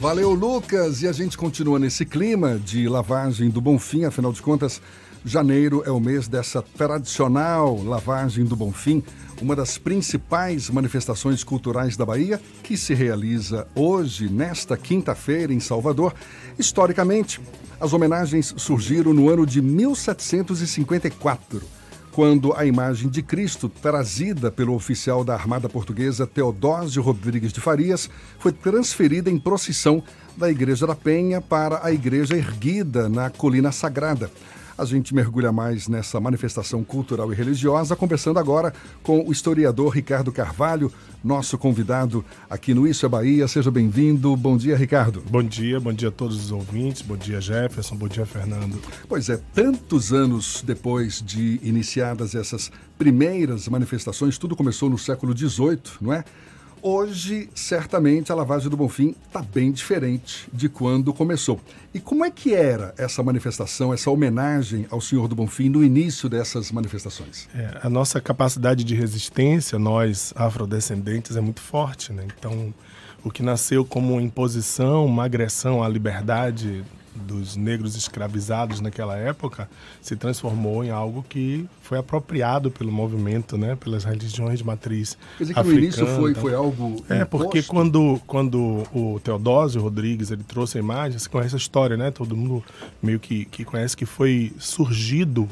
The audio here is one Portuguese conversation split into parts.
Valeu, Lucas! E a gente continua nesse clima de lavagem do Bonfim, afinal de contas, janeiro é o mês dessa tradicional lavagem do Bonfim, uma das principais manifestações culturais da Bahia, que se realiza hoje, nesta quinta-feira, em Salvador. Historicamente, as homenagens surgiram no ano de 1754 quando a imagem de Cristo, trazida pelo oficial da Armada Portuguesa Teodósio Rodrigues de Farias, foi transferida em procissão da Igreja da Penha para a igreja erguida na Colina Sagrada. A gente mergulha mais nessa manifestação cultural e religiosa, conversando agora com o historiador Ricardo Carvalho, nosso convidado aqui no Isso é Bahia. Seja bem-vindo. Bom dia, Ricardo. Bom dia, bom dia a todos os ouvintes, bom dia, Jefferson, bom dia, Fernando. Pois é, tantos anos depois de iniciadas essas primeiras manifestações, tudo começou no século XVIII, não é? Hoje, certamente, a lavagem do Bonfim está bem diferente de quando começou. E como é que era essa manifestação, essa homenagem ao Senhor do Bonfim no início dessas manifestações? É, a nossa capacidade de resistência, nós afrodescendentes, é muito forte. Né? Então, o que nasceu como uma imposição, uma agressão à liberdade dos negros escravizados naquela época se transformou em algo que foi apropriado pelo movimento, né, pelas religiões de matriz Quer dizer que africana. no início foi, foi algo É, porque quando, quando o Teodósio Rodrigues ele trouxe a imagem, você conhece a história, né? Todo mundo meio que, que conhece que foi surgido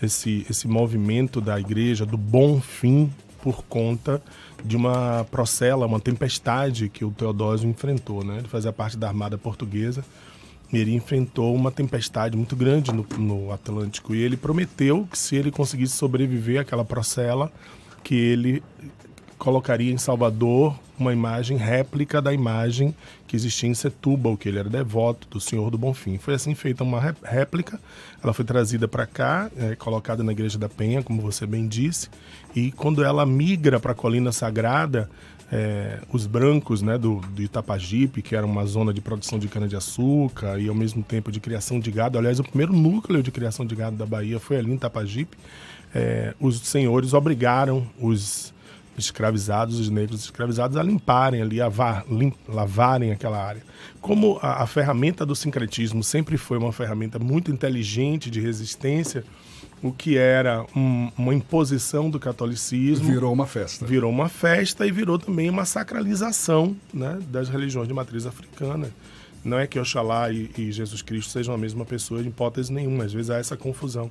esse, esse movimento da igreja do bom fim por conta de uma procela, uma tempestade que o Teodósio enfrentou, né? Ele fazia parte da armada portuguesa ele enfrentou uma tempestade muito grande no, no, Atlântico e ele prometeu que se ele conseguisse sobreviver àquela procela, que ele colocaria em Salvador uma imagem réplica da imagem que existia em Setúbal, que ele era devoto do Senhor do Bonfim. Foi assim feita uma réplica, ela foi trazida para cá, é, colocada na Igreja da Penha, como você bem disse, e quando ela migra para a Colina Sagrada, é, os brancos né, do, do Itapajipe, que era uma zona de produção de cana-de-açúcar e ao mesmo tempo de criação de gado. Aliás, o primeiro núcleo de criação de gado da Bahia foi ali em Itapajipe. É, os senhores obrigaram os escravizados, os negros escravizados, a limparem ali, a var, lim, lavarem aquela área. Como a, a ferramenta do sincretismo sempre foi uma ferramenta muito inteligente de resistência, o que era um, uma imposição do catolicismo. Virou uma festa. Virou uma festa e virou também uma sacralização né, das religiões de matriz africana. Não é que Oxalá e, e Jesus Cristo sejam a mesma pessoa, de hipótese nenhuma. Às vezes há essa confusão.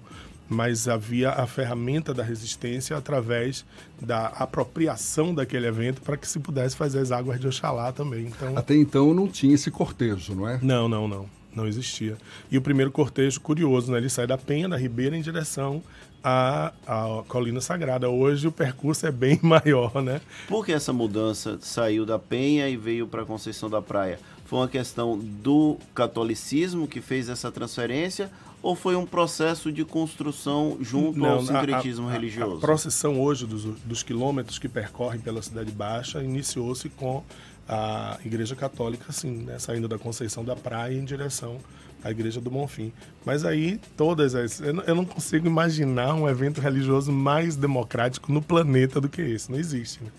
Mas havia a ferramenta da resistência através da apropriação daquele evento para que se pudesse fazer as águas de Oxalá também. Então... Até então não tinha esse cortejo, não é? Não, não, não não existia. E o primeiro cortejo, curioso, né? ele sai da Penha, da Ribeira, em direção à, à Colina Sagrada. Hoje o percurso é bem maior, né? Por que essa mudança saiu da Penha e veio para Conceição da Praia? Foi uma questão do catolicismo que fez essa transferência ou foi um processo de construção junto Não, ao sincretismo a, a, religioso? A, procissão hoje dos, dos quilômetros que percorrem pela Cidade Baixa iniciou-se com a Igreja Católica, assim, né, saindo da Conceição da Praia em direção à Igreja do Bonfim. Mas aí, todas as. Eu não consigo imaginar um evento religioso mais democrático no planeta do que esse. Não existe, né?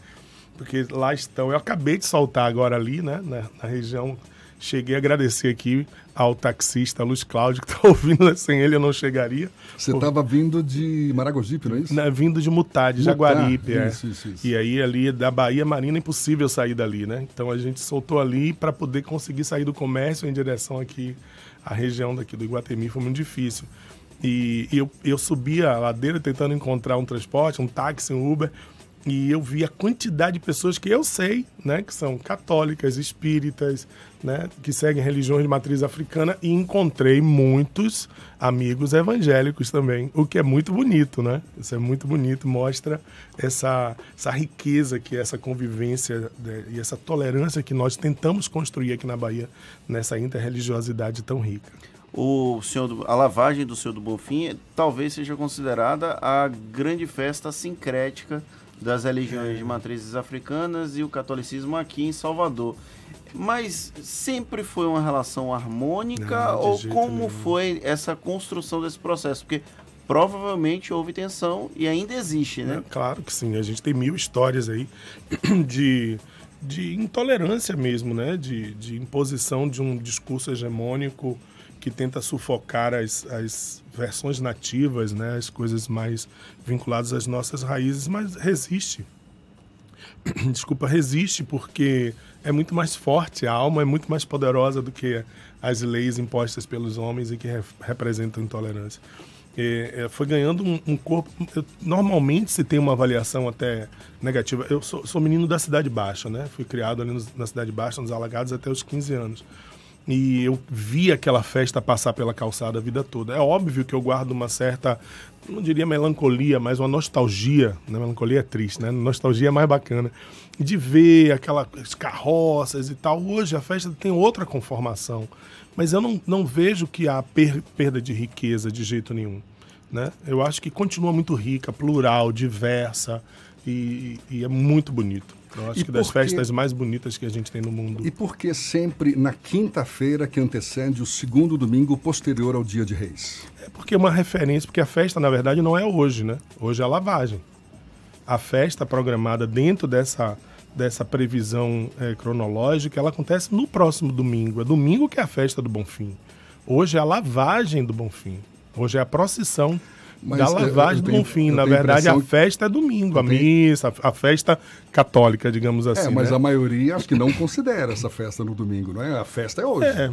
Porque lá estão. Eu acabei de soltar agora ali, né, na, na região Cheguei a agradecer aqui ao taxista Luiz Cláudio, que está ouvindo, né? sem ele eu não chegaria. Você estava vindo de Maragogipe, não é isso? Não, vindo de Mutá, de Jaguaripe. É. Isso, isso, isso. E aí ali da Bahia Marina é impossível sair dali, né? Então a gente soltou ali para poder conseguir sair do comércio em direção aqui à região daqui do Iguatemi, foi muito difícil. E, e eu, eu subi a ladeira tentando encontrar um transporte, um táxi, um Uber, e eu vi a quantidade de pessoas que eu sei, né, que são católicas, espíritas, né, que seguem religiões de matriz africana e encontrei muitos amigos evangélicos também, o que é muito bonito, né? Isso é muito bonito, mostra essa, essa riqueza que é essa convivência né, e essa tolerância que nós tentamos construir aqui na Bahia nessa interreligiosidade tão rica. O Senhor a lavagem do Senhor do Bonfim talvez seja considerada a grande festa sincrética das religiões de matrizes africanas e o catolicismo aqui em Salvador. Mas sempre foi uma relação harmônica Não, ou como nenhum. foi essa construção desse processo? Porque provavelmente houve tensão e ainda existe, né? É, claro que sim. A gente tem mil histórias aí de de intolerância mesmo, né? De, de imposição de um discurso hegemônico que tenta sufocar as, as versões nativas, né? As coisas mais vinculadas às nossas raízes, mas resiste. Desculpa, resiste porque é muito mais forte, a alma é muito mais poderosa do que as leis impostas pelos homens e que re representam intolerância. É, foi ganhando um, um corpo. Eu, normalmente se tem uma avaliação até negativa. Eu sou, sou menino da Cidade Baixa, né? Fui criado ali na Cidade Baixa, nos Alagados, até os 15 anos. E eu vi aquela festa passar pela calçada a vida toda. É óbvio que eu guardo uma certa, não diria melancolia, mas uma nostalgia. Né? Melancolia é triste, né? Nostalgia é mais bacana. De ver aquelas carroças e tal. Hoje a festa tem outra conformação. Mas eu não, não vejo que há per, perda de riqueza de jeito nenhum. Né? Eu acho que continua muito rica, plural, diversa e, e é muito bonito. Eu acho e que das festas mais bonitas que a gente tem no mundo. E por que sempre na quinta-feira que antecede o segundo domingo posterior ao dia de reis? É porque é uma referência, porque a festa, na verdade, não é hoje, né? Hoje é a lavagem. A festa programada dentro dessa dessa previsão é, cronológica, ela acontece no próximo domingo. É domingo que é a festa do Bonfim. Hoje é a lavagem do Bonfim. Hoje é a procissão Mas da lavagem do Bonfim. Na verdade, a festa é domingo, a missa, a festa católica, digamos assim. É, mas né? a maioria acho que não considera essa festa no domingo, não é? A festa é hoje. É.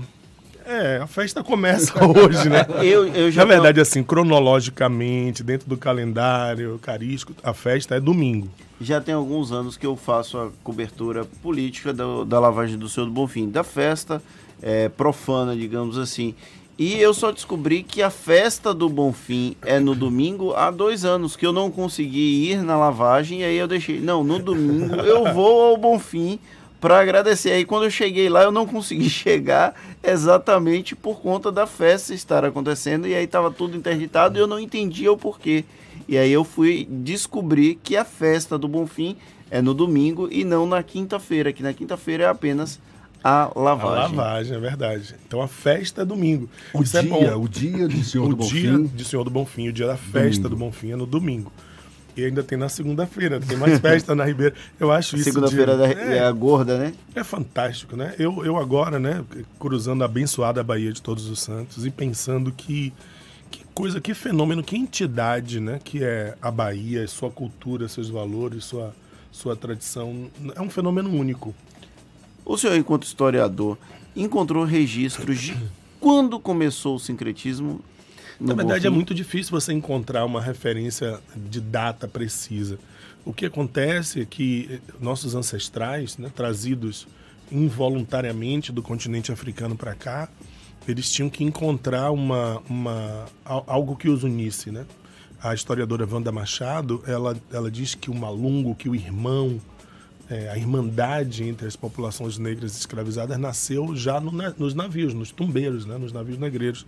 É, a festa começa hoje, né? eu, eu já Na verdade, tô... assim, cronologicamente, dentro do calendário carístico, a festa é domingo. Já tem alguns anos que eu faço a cobertura política do, da lavagem do Senhor do Bonfim, da festa é, profana, digamos assim. E eu só descobri que a festa do Bonfim é no domingo há dois anos, que eu não consegui ir na lavagem, e aí eu deixei. Não, no domingo eu vou ao Bonfim para agradecer. Aí quando eu cheguei lá, eu não consegui chegar exatamente por conta da festa estar acontecendo e aí estava tudo interditado e eu não entendia o porquê. E aí eu fui descobrir que a festa do Bonfim é no domingo e não na quinta-feira, que na quinta-feira é apenas a lavagem. A lavagem, é verdade. Então a festa é domingo. O Isso é dia, é o dia do Senhor o do Bonfim. O dia do Senhor do Bonfim, o dia da festa domingo. do Bonfim é no domingo. E ainda tem na segunda-feira, tem mais festa na Ribeira. Eu acho isso. Segunda-feira de... é, é, a gorda, né? É fantástico, né? Eu, eu agora, né, cruzando a abençoada Bahia de Todos os Santos e pensando que que coisa, que fenômeno, que entidade, né, que é a Bahia, sua cultura, seus valores, sua sua tradição, é um fenômeno único. O senhor, enquanto historiador, encontrou registros de quando começou o sincretismo na verdade, é muito difícil você encontrar uma referência de data precisa. O que acontece é que nossos ancestrais, né, trazidos involuntariamente do continente africano para cá, eles tinham que encontrar uma, uma, algo que os unisse. Né? A historiadora Wanda Machado, ela, ela diz que o malungo, que o irmão, é, a irmandade entre as populações negras escravizadas nasceu já no, nos navios, nos tumbeiros, né, nos navios negreiros.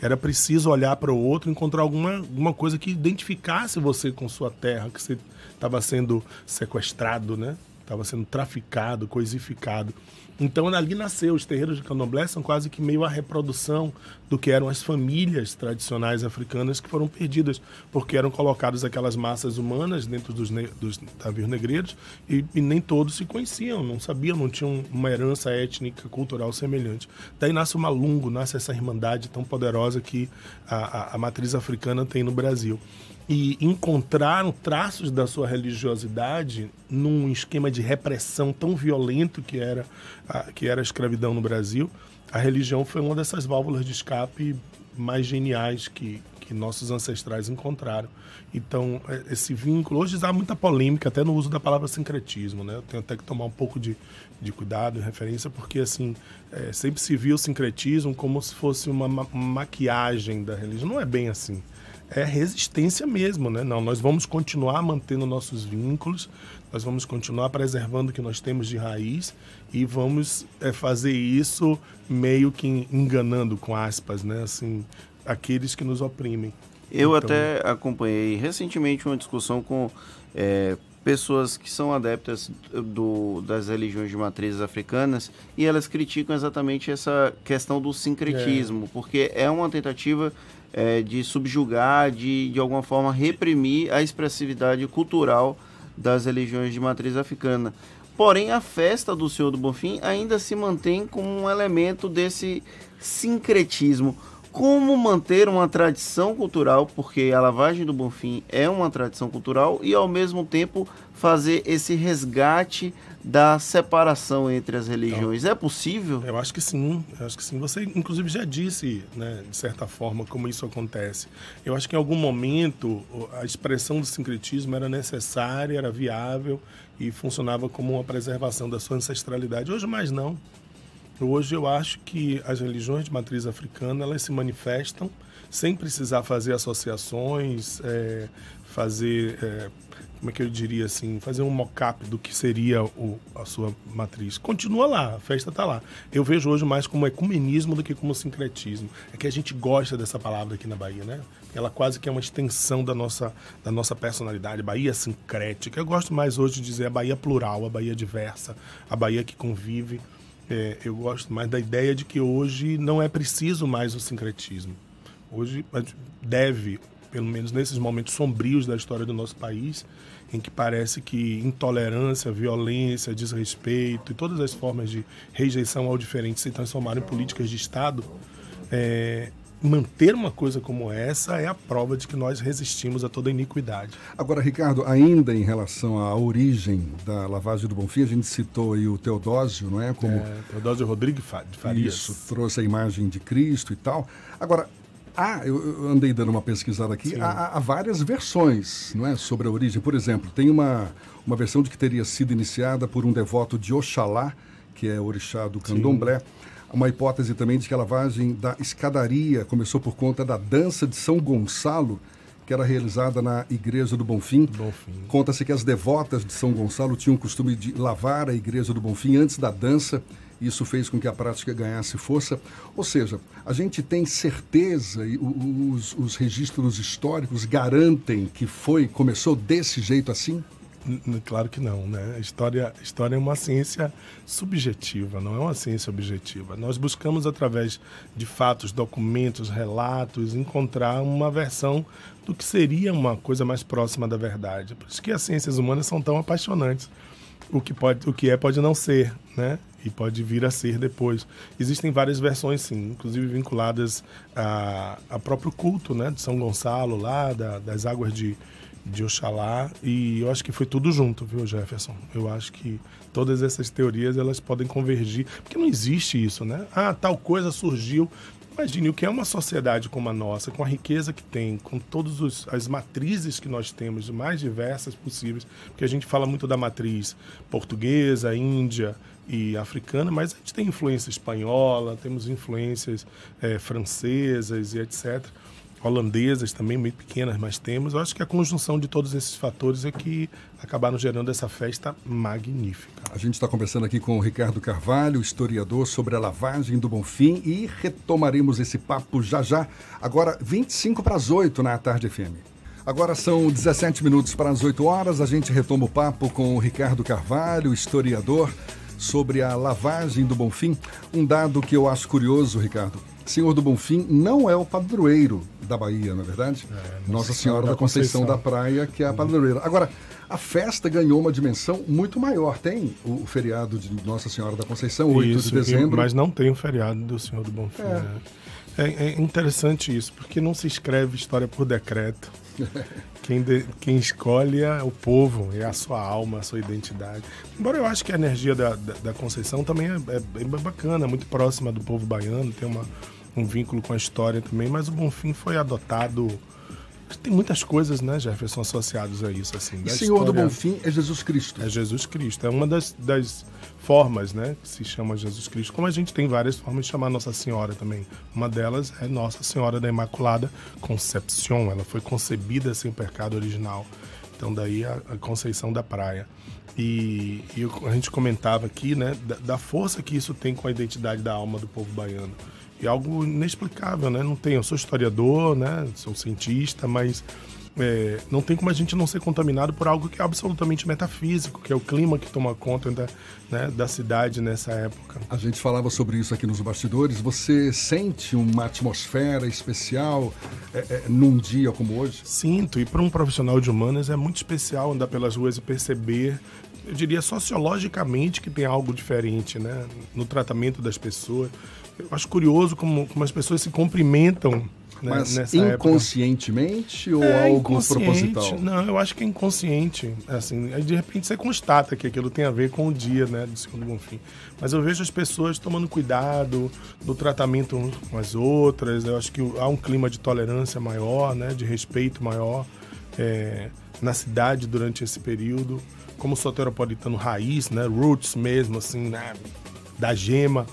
Era preciso olhar para o outro, encontrar alguma, alguma coisa que identificasse você com sua terra, que você estava sendo sequestrado, né? Estava sendo traficado, coisificado. Então ali nasceu, os terreiros de candomblé são quase que meio a reprodução do que eram as famílias tradicionais africanas que foram perdidas, porque eram colocadas aquelas massas humanas dentro dos, ne dos navios negreiros e, e, nem todos se conheciam, não sabiam, não tinham uma herança étnica, cultural semelhante. Daí nasce o Malungo, nasce essa irmandade tão poderosa que a, a, a matriz africana tem no Brasil e encontraram traços da sua religiosidade num esquema de repressão tão violento que era a, que era a escravidão no Brasil, a religião foi uma dessas válvulas de escape mais geniais que, que nossos ancestrais encontraram. Então, é, esse vínculo, hoje há muita polêmica até no uso da palavra sincretismo, né? Eu tenho até que tomar um pouco de, de cuidado e referência, porque assim, é, sempre se viu o sincretismo como se fosse uma ma maquiagem da religião. Não é bem assim é resistência mesmo, né? Não, nós vamos continuar mantendo nossos vínculos, nós vamos continuar preservando o que nós temos de raiz e vamos é, fazer isso meio que enganando, com aspas, né? Assim, aqueles que nos oprimem. Eu então... até acompanhei recentemente uma discussão com é, pessoas que são adeptas do, das religiões de matrizes africanas e elas criticam exatamente essa questão do sincretismo, é. porque é uma tentativa é, de subjugar, de de alguma forma reprimir a expressividade cultural das religiões de matriz africana. Porém, a festa do Senhor do Bonfim ainda se mantém como um elemento desse sincretismo. Como manter uma tradição cultural, porque a lavagem do Bonfim é uma tradição cultural, e ao mesmo tempo fazer esse resgate da separação entre as religiões. Então, é possível? Eu acho que sim, eu acho que sim. Você, inclusive, já disse, né, de certa forma, como isso acontece. Eu acho que em algum momento a expressão do sincretismo era necessária, era viável e funcionava como uma preservação da sua ancestralidade. Hoje mais não. Hoje eu acho que as religiões de matriz africana elas se manifestam sem precisar fazer associações, é, fazer, é, como é que eu diria assim, fazer um mock-up do que seria o, a sua matriz. Continua lá, a festa está lá. Eu vejo hoje mais como ecumenismo do que como sincretismo. É que a gente gosta dessa palavra aqui na Bahia, né? Ela quase que é uma extensão da nossa, da nossa personalidade, Bahia sincrética. Eu gosto mais hoje de dizer a Bahia plural, a Bahia diversa, a Bahia que convive. É, eu gosto mais da ideia de que hoje não é preciso mais o sincretismo. Hoje deve, pelo menos nesses momentos sombrios da história do nosso país, em que parece que intolerância, violência, desrespeito e todas as formas de rejeição ao diferente se transformaram em políticas de Estado, é, manter uma coisa como essa é a prova de que nós resistimos a toda iniquidade. Agora, Ricardo, ainda em relação à origem da lavagem do Bonfim, a gente citou aí o Teodósio, não é? Como... É, Teodósio Rodrigues Farias. Isso, trouxe a imagem de Cristo e tal. Agora, há, eu andei dando uma pesquisada aqui, há, há, várias versões não é, sobre a origem. Por exemplo, tem uma, uma versão de que teria sido iniciada por um devoto de Oxalá, que é orixá do candomblé. Sim uma hipótese também de que a lavagem da escadaria começou por conta da dança de São Gonçalo, que era realizada na Igreja do Bonfim. Bonfim. Conta-se que as devotas de São Gonçalo tinham o costume de lavar a Igreja do Bonfim antes da dança. Isso fez com que a prática ganhasse força. Ou seja, a gente tem certeza e os, os registros históricos garantem que foi começou desse jeito assim? Claro que não, né? História, história é uma ciência subjetiva, não é uma ciência objetiva. Nós buscamos, através de fatos, documentos, relatos, encontrar uma versão do que seria uma coisa mais próxima da verdade. Por isso que as ciências humanas são tão apaixonantes. O que, pode, o que é pode não ser, né? E pode vir a ser depois. Existem várias versões, sim, inclusive vinculadas a, a próprio culto, né? De São Gonçalo, lá, da, das águas de de Oxalá e eu acho que foi tudo junto, viu, Jefferson? Eu acho que todas essas teorias elas podem convergir, porque não existe isso, né? Ah, tal coisa surgiu. Imagine o que é uma sociedade como a nossa, com a riqueza que tem, com todas as matrizes que nós temos, mais diversas possíveis, porque a gente fala muito da matriz portuguesa, índia e africana, mas a gente tem influência espanhola, temos influências é, francesas e etc holandesas também, muito pequenas, mas temos. Eu acho que a conjunção de todos esses fatores é que acabaram gerando essa festa magnífica. A gente está conversando aqui com o Ricardo Carvalho, historiador, sobre a lavagem do Bonfim e retomaremos esse papo já já. Agora, 25 para as 8 na Tarde FM. Agora são 17 minutos para as 8 horas. A gente retoma o papo com o Ricardo Carvalho, historiador, sobre a lavagem do Bonfim. Um dado que eu acho curioso, Ricardo Senhor do Bonfim não é o padroeiro da Bahia, na é verdade? É, Nossa, Nossa Senhora, da Conceição, Conceição da Praia, que é a padroeira. Agora, a festa ganhou uma dimensão muito maior. Tem o, feriado de Nossa Senhora da Conceição, 8 isso, de dezembro. Mas não tem o feriado do Senhor do Bonfim. É. Né? É, é, interessante isso, porque não se escreve história por decreto. Quem, de, quem escolhe é o povo, é a sua alma, a sua identidade. Embora eu acho que a energia da, da, da Conceição também é, é, bem bacana, muito próxima do povo baiano, tem uma, um vínculo com a história também, mas o Bonfim foi adotado. Tem muitas coisas, né, Jefferson, associadas a isso. Assim, e Senhor história... do Bonfim é Jesus Cristo. É Jesus Cristo. É uma das, das formas, né, que se chama Jesus Cristo. Como a gente tem várias formas de chamar Nossa Senhora também. Uma delas é Nossa Senhora da Imaculada Concepción. Ela foi concebida sem pecado original. Então, daí a, a Conceição da Praia. E, e, a gente comentava aqui, né, da, da força que isso tem com a identidade da alma do povo baiano é algo inexplicável, né? Não tem, eu sou historiador, né? Sou cientista, mas é, não tem como a gente não ser contaminado por algo que é absolutamente metafísico, que é o clima que toma conta da, né, da cidade nessa época. A gente falava sobre isso aqui nos bastidores. Você sente uma atmosfera especial é, é, num dia como hoje? Sinto, e para um profissional de humanas é muito especial andar pelas ruas e perceber eu diria sociologicamente que tem algo diferente, né? No tratamento das pessoas. Eu acho curioso como, como as pessoas se cumprimentam né, Mas inconscientemente época. ou é, algo proposital? Não, eu acho que é inconsciente. Assim, aí de repente você constata que aquilo tem a ver com o dia né, do segundo Bonfim. Mas eu vejo as pessoas tomando cuidado no tratamento com as outras. Eu acho que há um clima de tolerância maior, né, de respeito maior é, na cidade durante esse período. Como soteropolitano raiz, né, roots mesmo, assim, né, da gema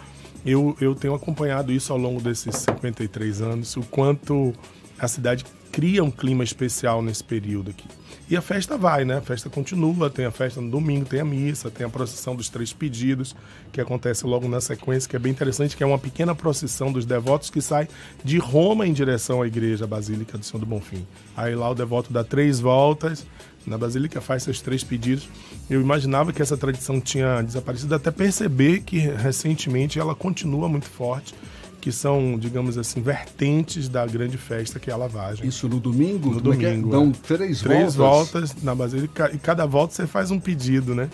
eu, eu tenho acompanhado isso ao longo desses 53 anos, o quanto a cidade cria um clima especial nesse período aqui. E a festa vai, né? A festa continua, tem a festa no domingo, tem a missa, tem a procissão dos três pedidos, que acontece logo na sequência, que é bem interessante, que é uma pequena procissão dos devotos que sai de Roma em direção à igreja Basílica do Senhor do Bonfim. Aí lá o devoto dá três voltas, na Basílica faz seus três pedidos. Eu imaginava que essa tradição tinha desaparecido, até perceber que recentemente ela continua muito forte, que são, digamos assim, vertentes da grande festa que é a lavagem. Isso no domingo? No Como domingo. É Dão é. três, três voltas? voltas na Basílica e cada volta você faz um pedido, né?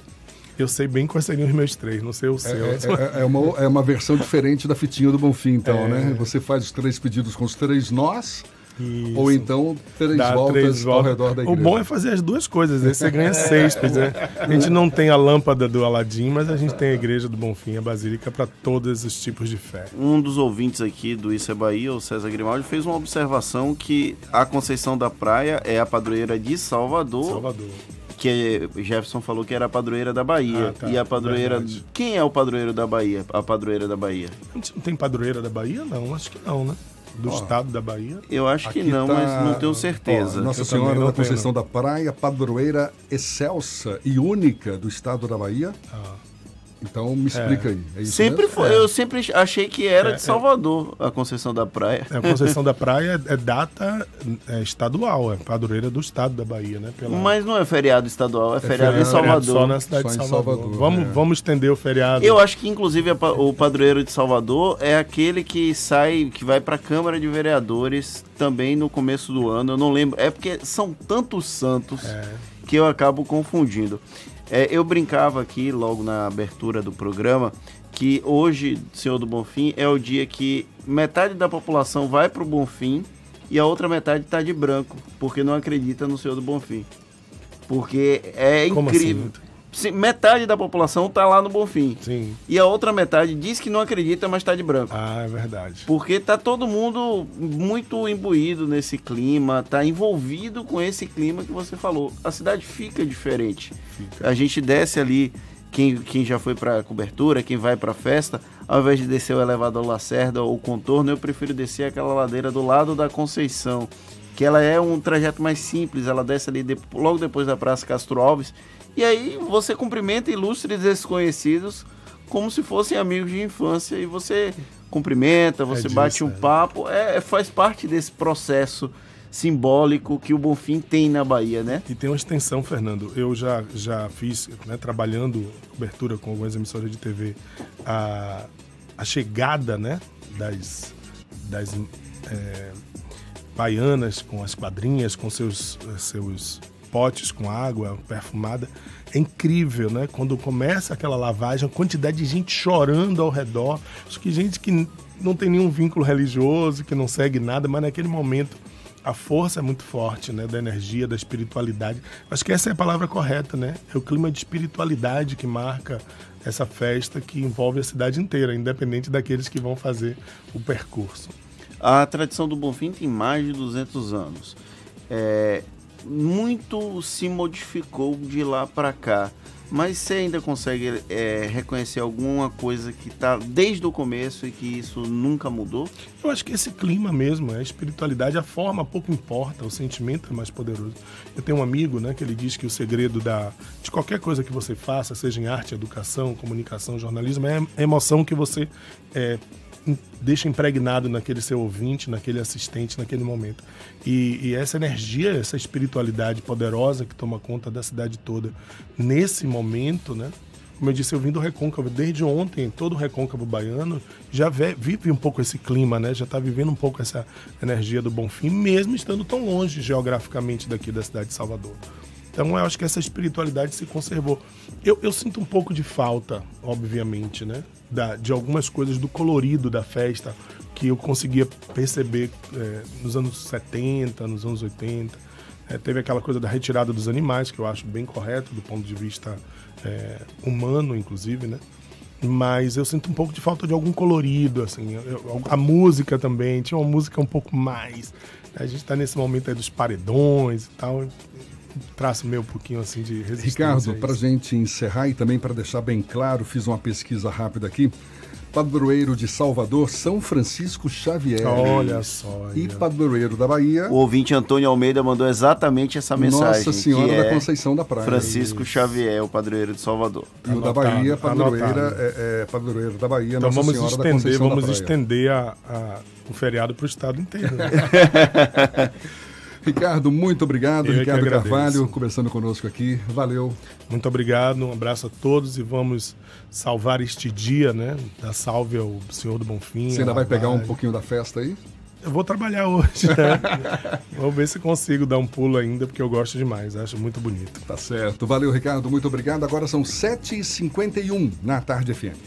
Eu sei bem quais seriam os meus três, não sei o é, seu. É, é, é, uma, é uma versão diferente da fitinha do Bonfim, então, é. né? Você faz os três pedidos com os três nós isso. Ou então três Dá voltas, três voltas ao redor da igreja. O bom é fazer as duas coisas, aí você ganha seis. Né? A gente não tem a lâmpada do Aladim, mas a gente tem a igreja do Bonfim, a Basílica, para todos os tipos de fé. Um dos ouvintes aqui do Isso é Bahia, o César Grimaldi, fez uma observação que a Conceição da Praia é a padroeira de Salvador. Salvador que Jefferson falou que era a padroeira da Bahia. Ah, tá. E a padroeira. Verdade. Quem é o padroeiro da Bahia? A padroeira da Bahia? A gente não tem padroeira da Bahia? Não, acho que não, né? Do estado da Bahia? Eu acho que não, tá... mas não tenho certeza. Nossa Senhora da Conceição da Praia, padroeira excelsa e única do estado da Bahia. Ah. Então me explica é. aí. É sempre mesmo? foi, é. eu sempre achei que era é, de é. Salvador a Conceição da Praia. É, a Conceição da Praia é data estadual, é padroeira do estado da Bahia, né? Pela... Mas não é feriado estadual, é, feriado, feriado em Salvador. Só na cidade só de Salvador. Salvador vamos, vamos estender o feriado. Eu acho que inclusive o padroeiro de Salvador é aquele que sai, que vai para a Câmara de Vereadores também no começo do ano. Eu não lembro, é porque são tantos santos que eu acabo confundindo. É, eu brincava aqui logo na abertura do programa que hoje, Senhor do Bonfim, é o dia que metade da população vai para o Bonfim e a outra metade está de branco, porque não acredita no Senhor do Bonfim. Porque é Como incrível. Assim? Metade da população está lá no Bonfim. Sim. E a outra metade diz que não acredita, mas está de branco. Ah, é verdade. Porque está todo mundo muito imbuído nesse clima, está envolvido com esse clima que você falou. A cidade fica diferente. Fica. A gente desce ali, quem, quem já foi para cobertura, quem vai para festa, ao invés de descer o elevador Lacerda ou o contorno, eu prefiro descer aquela ladeira do lado da Conceição, que ela é um trajeto mais simples, ela desce ali de, logo depois da Praça Castro Alves e aí você cumprimenta ilustres desconhecidos como se fossem amigos de infância e você cumprimenta, você é bate um é. papo, é, faz parte desse processo simbólico que o Bonfim tem na Bahia, né? E tem uma extensão, Fernando. Eu já, já fiz, né, trabalhando cobertura com algumas emissoras de TV, a, a chegada né, das, das é, baianas com as quadrinhas, com seus, seus potes com água perfumada. É incrível, né? Quando começa aquela lavagem, a quantidade de gente chorando ao redor. Acho que gente que não tem nenhum vínculo religioso, que não segue nada, mas naquele momento a força é muito forte, né? Da energia, da espiritualidade. Acho que essa é a palavra correta, né? É o clima de espiritualidade que marca essa festa que envolve a cidade inteira, independente daqueles que vão fazer o percurso. A tradição do Bonfim tem mais de 200 anos. É, muito se modificou de lá para cá. Mas você ainda consegue é, reconhecer alguma coisa que está desde o começo e que isso nunca mudou? Eu acho que esse clima mesmo, a espiritualidade, a forma pouco importa, o sentimento é mais poderoso. Eu tenho um amigo, né, que ele diz que o segredo da, de qualquer coisa que você faça, seja em arte, educação, comunicação, jornalismo, é a emoção que você é, deixa impregnado naquele seu ouvinte, naquele assistente, naquele momento. E, e, essa energia, essa espiritualidade poderosa que toma conta da cidade toda nesse momento, né? Como eu disse, eu vim do Recôncavo desde ontem, todo o Recôncavo baiano já vive um pouco esse clima, né? Já está vivendo um pouco essa energia do Bonfim, mesmo estando tão longe geograficamente daqui da cidade de Salvador. Então eu acho que essa espiritualidade se conservou. Eu, eu sinto um pouco de falta, obviamente, né? Da, de algumas coisas do colorido da festa que eu conseguia perceber é, nos anos 70, nos anos 80. É, teve aquela coisa da retirada dos animais, que eu acho bem correto do ponto de vista é, humano, inclusive, né? Mas eu sinto um pouco de falta de algum colorido, assim. Eu, a música também, tinha uma música um pouco mais. A gente está nesse momento aí dos paredões e tal traço meu um pouquinho assim de resistência. Ricardo, para a gente encerrar e também para deixar bem claro, fiz uma pesquisa rápida aqui padroeiro de Salvador, São Francisco Xavier. Olha só. E padroeiro da Bahia. O ouvinte Antônio Almeida mandou exatamente essa mensagem. Nossa Senhora da é Conceição da Praia. Francisco Isso. Xavier, o padroeiro de Salvador. E o da Bahia, padroeira, é, é, padroeiro da Bahia, então Nossa vamos Senhora estender, da Conceição vamos da Praia. estender a, a, o feriado para o estado inteiro. Né? Ricardo, muito obrigado. Eu Ricardo Carvalho, conversando conosco aqui. Valeu. Muito obrigado, um abraço a todos e vamos salvar este dia, né? Da salve ao Senhor do Bonfim. Você ainda vai pegar um pouquinho da festa aí? Eu vou trabalhar hoje, né? Vou ver se consigo dar um pulo ainda, porque eu gosto demais, acho muito bonito. Tá certo. Valeu, Ricardo, muito obrigado. Agora são 7h51 na Tarde FM.